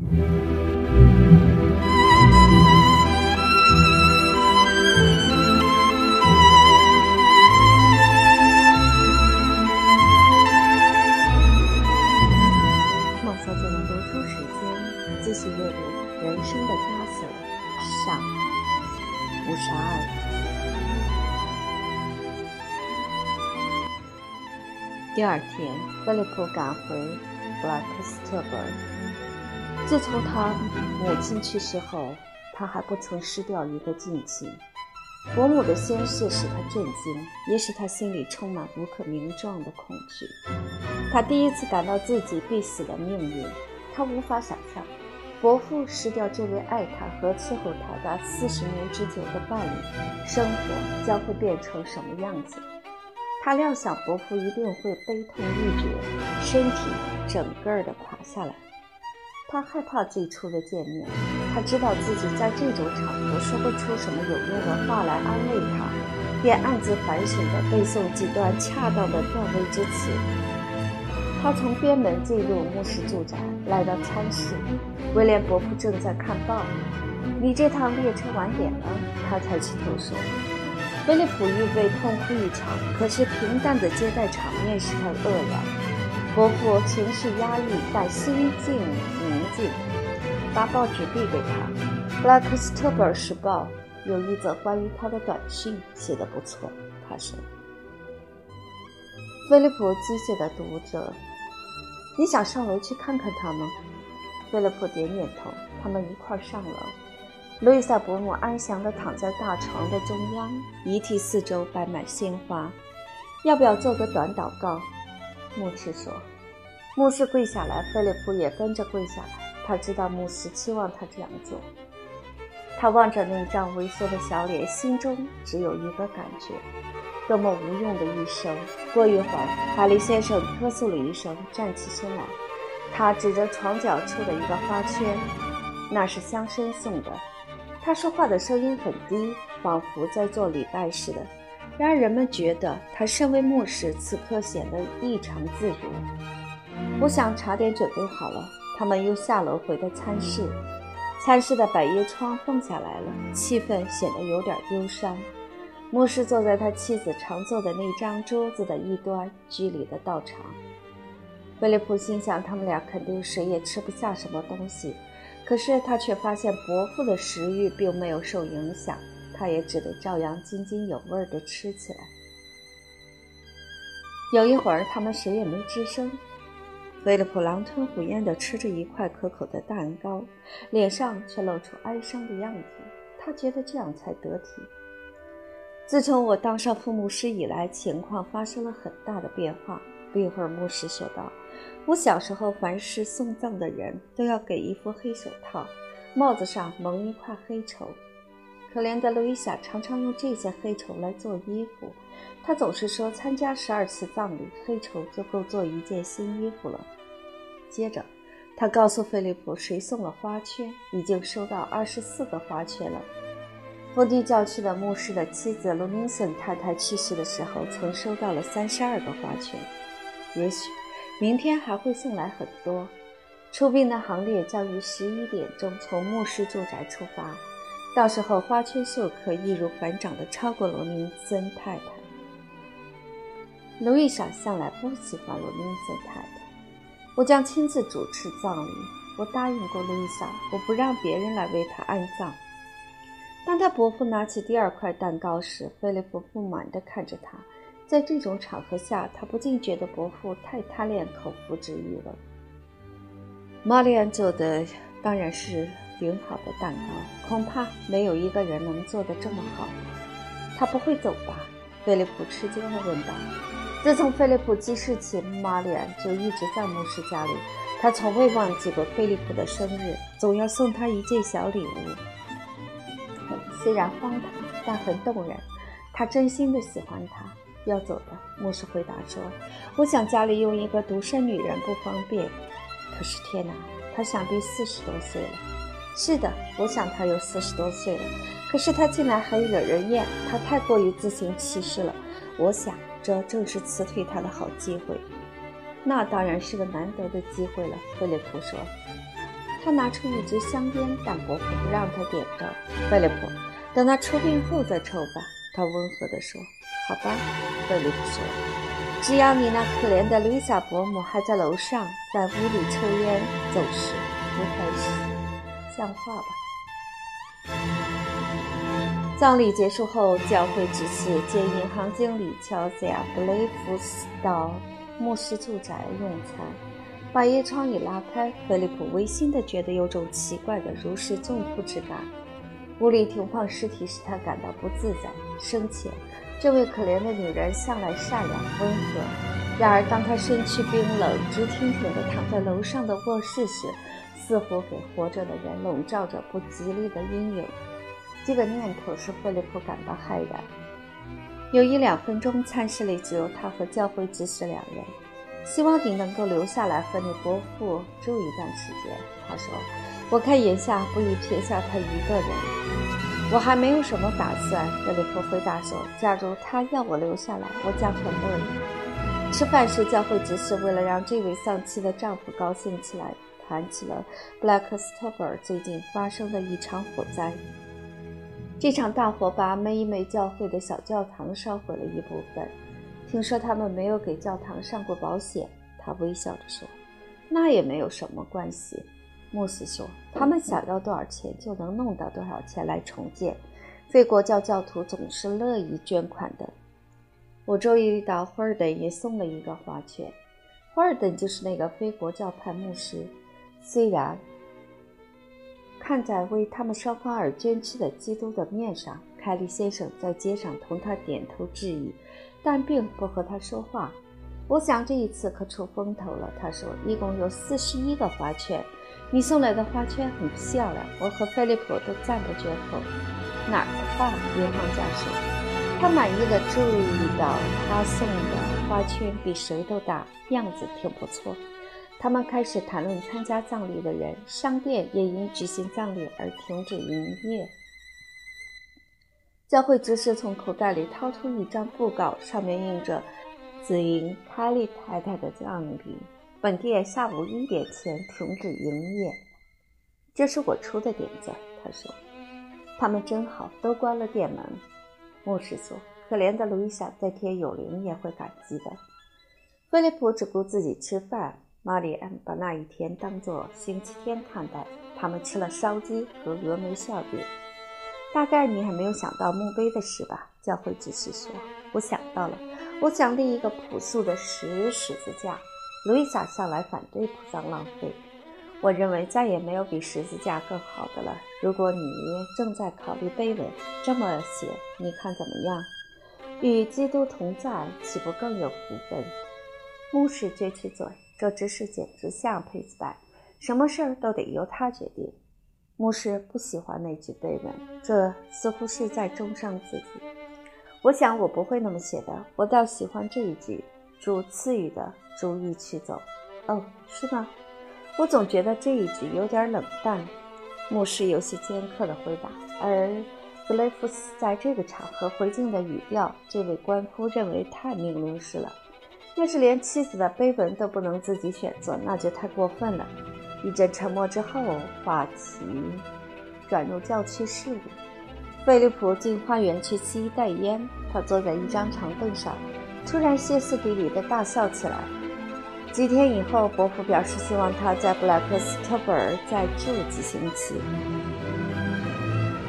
孟小姐的读书时间，继续阅读《人生的枷锁》上五十二。第二天，菲利普赶回布拉克斯特伯。自从他母亲去世后，他还不曾失掉一个禁忌。伯母的仙逝使他震惊，也使他心里充满无可名状的恐惧。他第一次感到自己必死的命运。他无法想象，伯父失掉这位爱他和伺候他达四十年之久的伴侣，生活将会变成什么样子。他料想伯父一定会悲痛欲绝，身体整个的垮下来。他害怕最初的见面，他知道自己在这种场合说不出什么有用的话来安慰他，便暗自反省地背诵几段恰当的断位之词。他从边门进入牧师住宅，来到餐室，威廉伯父正在看报。你这趟列车晚点了，他抬起头说。菲利普预备痛哭一场，可是平淡的接待场面使他愕然。伯父情绪压抑，但心境宁静，把报纸递给他。《布莱克斯特伯尔时报》有一则关于他的短讯，写得不错。他说：“菲利普机械的读着，你想上楼去看看他吗？”菲利普点点头。他们一块上楼。路易萨伯母安详地躺在大床的中央，遗体四周摆满鲜花。要不要做个短祷告？牧师说。牧师跪下来，菲利普也跟着跪下来。他知道牧师期望他这样做。他望着那张萎缩的小脸，心中只有一个感觉：多么无用的一生。过一会儿，哈利先生咳嗽了一声，站起身来。他指着床角处的一个花圈，那是乡绅送的。他说话的声音很低，仿佛在做礼拜似的。然而人们觉得他身为牧师，此刻显得异常自如。我想茶点准备好了，他们又下楼回到餐室。餐室的百叶窗放下来了，气氛显得有点忧伤。牧师坐在他妻子常坐的那张桌子的一端，居里的道场。菲利普心想，他们俩肯定谁也吃不下什么东西。可是他却发现伯父的食欲并没有受影响，他也只得照样津津有味地吃起来。有一会儿，他们谁也没吱声。菲利普狼吞虎咽地吃着一块可口的蛋糕，脸上却露出哀伤的样子。他觉得这样才得体。自从我当上副牧师以来，情况发生了很大的变化。不一会儿，牧师说道：“我小时候，凡是送葬的人都要给一副黑手套，帽子上蒙一块黑绸。可怜的路易莎常常用这些黑绸来做衣服。她总是说，参加十二次葬礼，黑绸就够做一件新衣服了。”接着，他告诉菲利普，谁送了花圈，已经收到二十四个花圈了。封地教区的牧师的妻子罗明森太太去世的时候，曾收到了三十二个花圈。也许明天还会送来很多。出殡的行列将于十一点钟从牧师住宅出发，到时候花圈秀可易如反掌的超过罗明森太太。路易莎向来不喜欢罗明森太太。我将亲自主持葬礼。我答应过路易莎，我不让别人来为她安葬。当他伯父拿起第二块蛋糕时，菲利普不满地看着他。在这种场合下，他不禁觉得伯父太贪恋口腹之欲了。玛丽安做的当然是顶好的蛋糕，恐怕没有一个人能做得这么好。他不会走吧？菲利普吃惊地问道。自从菲利普记事起，玛丽安就一直在牧师家里。他从未忘记过菲利普的生日，总要送他一件小礼物。虽然荒唐，但很动人。他真心的喜欢他。要走的，牧师回答说：“我想家里用一个独生女人不方便。可是天哪，她想必四十多岁了。是的，我想他有四十多岁了。可是他竟然很惹人厌，他太过于自行其事了。我想这正是辞退他的好机会。那当然是个难得的机会了。”菲利普说：“他拿出一支香烟，但伯父不让他点着。菲利普，等他出殡后再抽吧。他温和地说。好吧，菲利普说，只要你那可怜的路易莎伯母还在楼上，在屋里抽烟走时，不开始像话吧。葬礼结束后，教会执事接银行经理乔治亚·布雷夫斯到牧师住宅用餐。把叶窗一拉开，菲利普违心地觉得有种奇怪的如释重负之感。屋里停放尸体使他感到不自在。生前，这位可怜的女人向来善良温和。然而，当她身躯冰冷、直挺挺地躺在楼上的卧室时，似乎给活着的人笼罩着不吉利的阴影。这个念头使菲利普感到骇然。有一两分钟，餐室里只有他和教会执事两人。希望你能够留下来和你伯父住一段时间，他说。我看眼下不宜撇下他一个人。我还没有什么打算，菲利普回答说。假如他要我留下来，我将很乐意。吃饭时，教会执事为了让这位丧妻的丈夫高兴起来，谈起了布莱克斯特伯尔最近发生的一场火灾。这场大火把梅梅教会的小教堂烧毁了一部分。听说他们没有给教堂上过保险，他微笑着说：“那也没有什么关系。”牧师说：“他们想要多少钱就能弄到多少钱来重建。非国教教徒总是乐意捐款的。”我周一到霍尔登，也送了一个花圈。霍尔登就是那个非国教派牧师。虽然看在为他们双方而捐躯的基督的面上，凯利先生在街上同他点头致意。但并不和他说话。我想这一次可出风头了。他说：“一共有四十一个花圈，你送来的花圈很漂亮，我和菲利普都赞不绝口。”哪儿的话？银行家说。他满意的注意到他送的花圈比谁都大，样子挺不错。他们开始谈论参加葬礼的人，商店也因举行葬礼而停止营业。教会执事从口袋里掏出一张布告，上面印着“紫英凯利太太的葬礼，本店下午一点前停止营业。”这是我出的点子，他说。他们真好，都关了店门。牧师说：“可怜的路易莎，在天有灵也会感激的。”菲利普只顾自己吃饭，玛丽安把那一天当作星期天看待。他们吃了烧鸡和峨眉馅饼。大概你还没有想到墓碑的事吧？教会执事说：“我想到了，我想立一个朴素的石十字架。”路易莎向来反对铺张浪费，我认为再也没有比十字架更好的了。如果你正在考虑碑文，这么写，你看怎么样？与基督同在，岂不更有福分？牧师撅起嘴，这执事简直像佩斯拜，什么事儿都得由他决定。牧师不喜欢那句碑文，这似乎是在重伤自己。我想我不会那么写的，我倒喜欢这一句：“主赐予的，逐一取走。”哦，是吗？我总觉得这一句有点冷淡。牧师有些尖刻的回答。而格雷夫斯在这个场合回敬的语调，这位官夫认为太命令式了。要是连妻子的碑文都不能自己选择，那就太过分了。一阵沉默之后，话题转入教区事务。菲利普进花园去吸一袋烟，他坐在一张长凳上，突然歇斯底里地大笑起来。几天以后，伯父表示希望他在布莱克斯特伯尔再住几星期。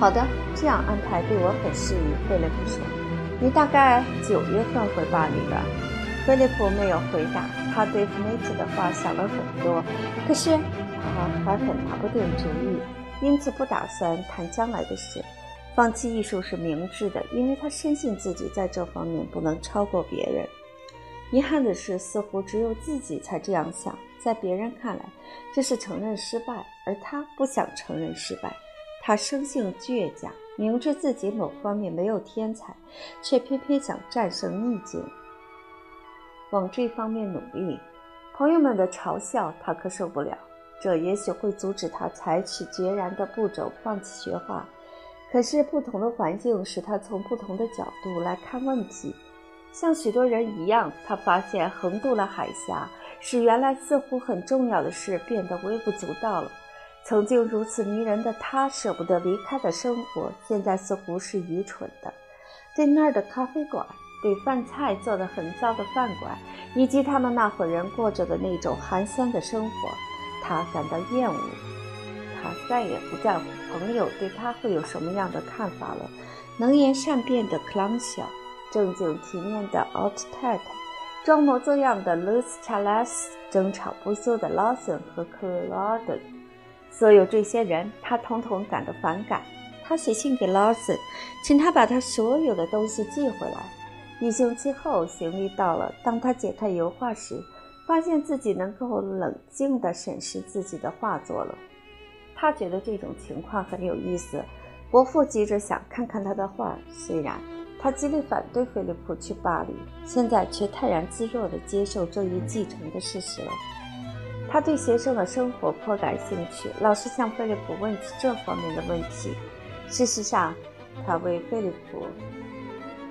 好的，这样安排对我很适宜。菲利普说：“你大概九月份回巴黎吧？”菲利普没有回答。他对弗内茨的话想了很多，可是他还很拿不定主意，因此不打算谈将来的事。放弃艺术是明智的，因为他深信自己在这方面不能超过别人。遗憾的是，似乎只有自己才这样想。在别人看来，这是承认失败，而他不想承认失败。他生性倔强，明知自己某方面没有天才，却偏偏想战胜逆境。往这方面努力，朋友们的嘲笑他可受不了。这也许会阻止他采取决然的步骤，放弃学画。可是不同的环境使他从不同的角度来看问题。像许多人一样，他发现横渡了海峡，使原来似乎很重要的事变得微不足道了。曾经如此迷人的他，舍不得离开的生活，现在似乎是愚蠢的。对那儿的咖啡馆，对饭菜做得很糟的饭馆，以及他们那伙人过着的那种寒酸的生活，他感到厌恶。他再也不在乎朋友对他会有什么样的看法了。能言善辩的克朗小，正经体面的奥特太太，装模作样的卢斯查拉斯，争吵不休的劳森和克劳德，所有这些人，他统统感到反感。他写信给劳森，请他把他所有的东西寄回来。一星期后，行李到了。当他解开油画时，发现自己能够冷静地审视自己的画作了。他觉得这种情况很有意思。伯父急着想看看他的画，虽然他极力反对菲利普去巴黎，现在却泰然自若地接受这一继承的事实了。他对学生的生活颇感兴趣，老是向菲利普问起这方面的问题。事实上，他为菲利普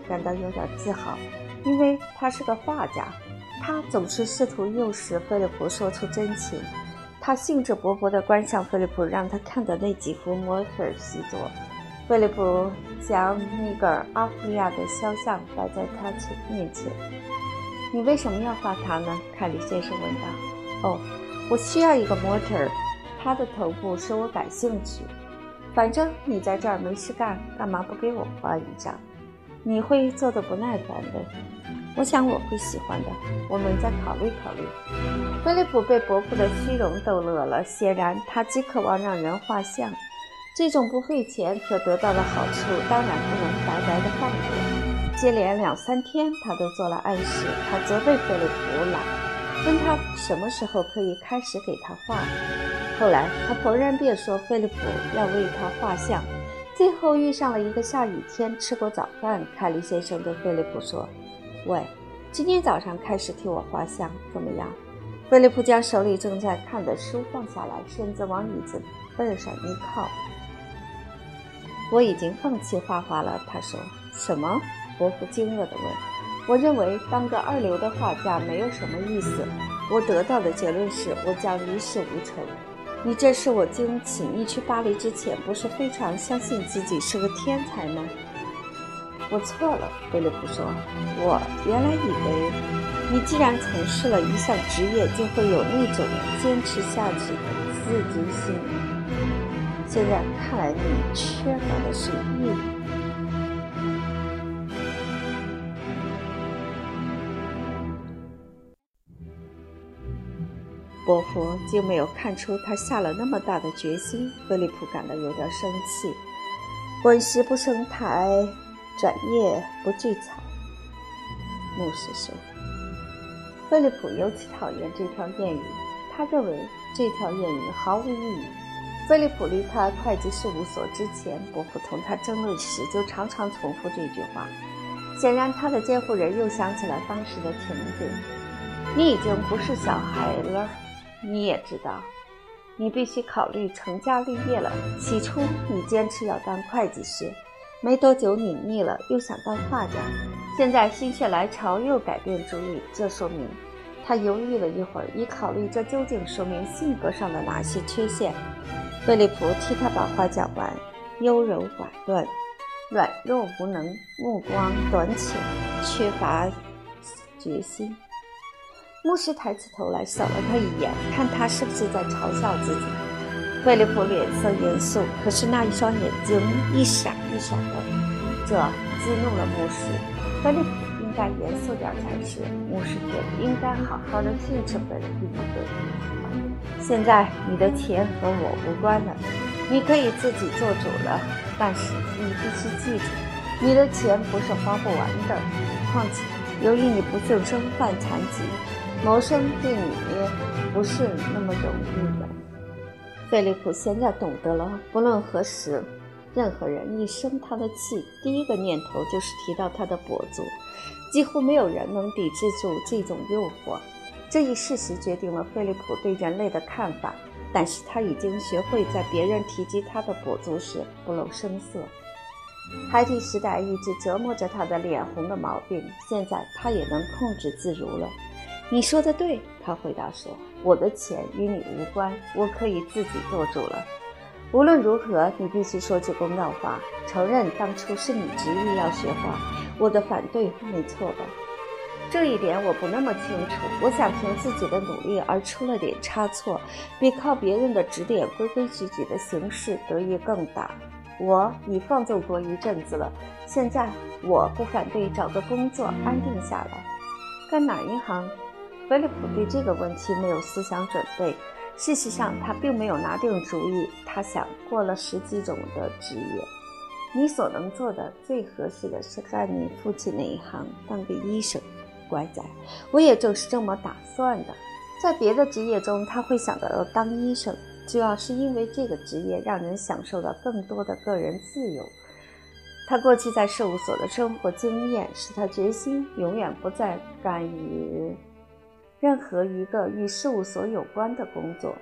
感到有点自豪，因为他是个画家。他总是试图诱使菲利普说出真情。他兴致勃勃地观赏菲利普让他看的那几幅模特习作。菲利普将尼格尔·阿弗利亚的肖像摆在他前面前。“你为什么要画他呢？”凯里先生问道。“哦，我需要一个模特儿，他的头部使我感兴趣。反正你在这儿没事干，干嘛不给我画一张？你会做的不耐烦的。我想我会喜欢的。我们再考虑考虑。”菲利普被伯父的虚荣逗乐了，显然他极渴望让人画像。这种不费钱可得到的好处，当然不能白白的放过。接连两三天，他都做了暗示。他责备菲利普懒，问他什么时候可以开始给他画。后来他逢人便说菲利普要为他画像。最后遇上了一个下雨天，吃过早饭，凯利先生对菲利普说：“喂，今天早上开始替我画像，怎么样？”菲利普将手里正在看的书放下来，身子往椅子背上一靠。我已经放弃画画了，他说。什么？伯父惊愕地问。我认为当个二流的画家没有什么意思。我得到的结论是我将一事无成。你这是我经请你去巴黎之前，不是非常相信自己是个天才吗？我错了，菲利普说。我原来以为，你既然从事了一项职业，就会有那种坚持下去的自尊心。现在看来，你缺乏的是毅力。伯父竟没有看出他下了那么大的决心。菲利普感到有点生气。滚石不生苔，转叶不聚草。牧师说：“菲利普尤其讨厌这条谚语，他认为这条谚语毫无意义。”菲利普离开会计事务所之前，伯父同他争论时就常常重复这句话。显然，他的监护人又想起了当时的情景。你已经不是小孩了，你也知道，你必须考虑成家立业了。起初，你坚持要当会计师，没多久你腻了，又想当画家。现在心血来潮，又改变主意，这说明……他犹豫了一会儿，以考虑这究竟说明性格上的哪些缺陷。菲利普替他把话讲完，优柔寡断，软弱无能，目光短浅，缺乏决心。牧师抬起头来扫了他一眼，看他是不是在嘲笑自己。菲利普脸色严肃，可是那一双眼睛一闪一闪的，这激怒了牧师。菲利普应该严肃点才是，牧师觉得应该好好的训斥菲利普，现在你的钱和我无关了，你可以自己做主了。但是你必须记住，你的钱不是花不完的。况且，由于你不幸身患残疾，谋生对你不是那么容易的。菲利普现在懂得了，不论何时，任何人一生他的气，第一个念头就是提到他的跛足。几乎没有人能抵制住这种诱惑。这一事实决定了菲利普对人类的看法，但是他已经学会在别人提及他的跛足时不露声色。孩提时代一直折磨着他的脸红的毛病，现在他也能控制自如了。你说的对，他回答说：“我的钱与你无关，我可以自己做主了。无论如何，你必须说句公道话，承认当初是你执意要学画，我的反对没错吧？这一点我不那么清楚。我想凭自己的努力而出了点差错，比靠别人的指点规规矩矩的行事得益更大。我已放纵过一阵子了，现在我不反对找个工作安定下来。干哪一行？”菲利普对这个问题没有思想准备。事实上，他并没有拿定主意。他想过了十几种的职业。你所能做的最合适的是干你父亲那一行，当个医生。乖仔，我也正是这么打算的。在别的职业中，他会想到要当医生，主要是因为这个职业让人享受到更多的个人自由。他过去在事务所的生活经验使他决心永远不再干于。任何一个与事务所有关的工作，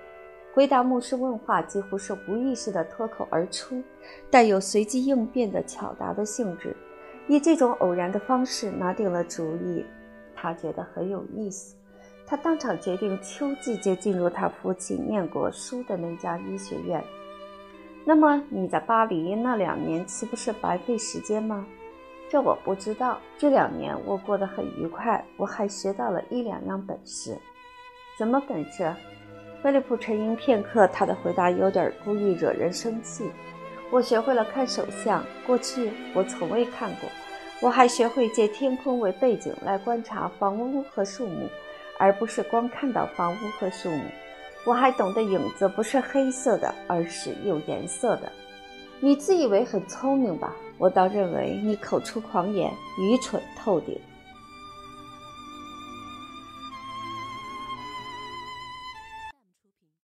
回答牧师问话几乎是无意识地脱口而出，带有随机应变的巧答的性质。以这种偶然的方式拿定了主意，他觉得很有意思。他当场决定秋季就进入他父亲念过书的那家医学院。那么你在巴黎那两年岂不是白费时间吗？这我不知道。这两年我过得很愉快，我还学到了一两样本事。什么本事？菲利普沉吟片刻，他的回答有点故意惹人生气。我学会了看手相，过去我从未看过。我还学会借天空为背景来观察房屋和树木，而不是光看到房屋和树木。我还懂得影子不是黑色的，而是有颜色的。你自以为很聪明吧？我倒认为你口出狂言，愚蠢透顶。